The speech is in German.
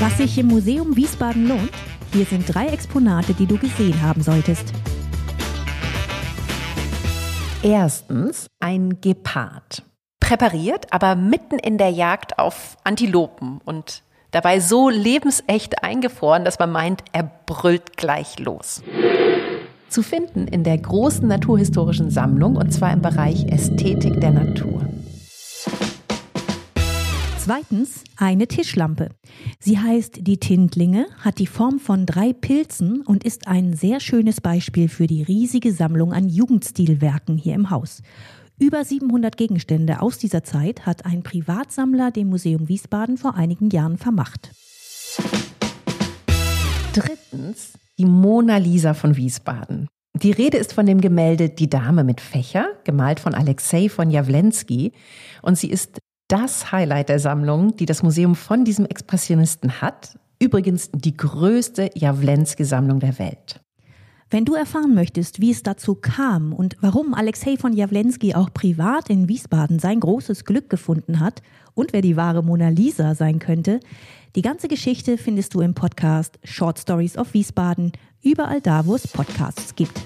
Was sich im Museum Wiesbaden lohnt? Hier sind drei Exponate, die du gesehen haben solltest. Erstens ein Gepard. Präpariert, aber mitten in der Jagd auf Antilopen und dabei so lebensecht eingefroren, dass man meint, er brüllt gleich los. Zu finden in der großen naturhistorischen Sammlung und zwar im Bereich Ästhetik der Natur. Zweitens eine Tischlampe. Sie heißt die Tintlinge, hat die Form von drei Pilzen und ist ein sehr schönes Beispiel für die riesige Sammlung an Jugendstilwerken hier im Haus. Über 700 Gegenstände aus dieser Zeit hat ein Privatsammler dem Museum Wiesbaden vor einigen Jahren vermacht. Drittens die Mona Lisa von Wiesbaden. Die Rede ist von dem Gemälde Die Dame mit Fächer, gemalt von Alexei von Jawlensky. Und sie ist das Highlight der Sammlung, die das Museum von diesem Expressionisten hat. Übrigens die größte Jawlensky-Sammlung der Welt. Wenn du erfahren möchtest, wie es dazu kam und warum Alexei von Jawlensky auch privat in Wiesbaden sein großes Glück gefunden hat und wer die wahre Mona Lisa sein könnte, die ganze Geschichte findest du im Podcast Short Stories of Wiesbaden, überall da, wo es Podcasts gibt.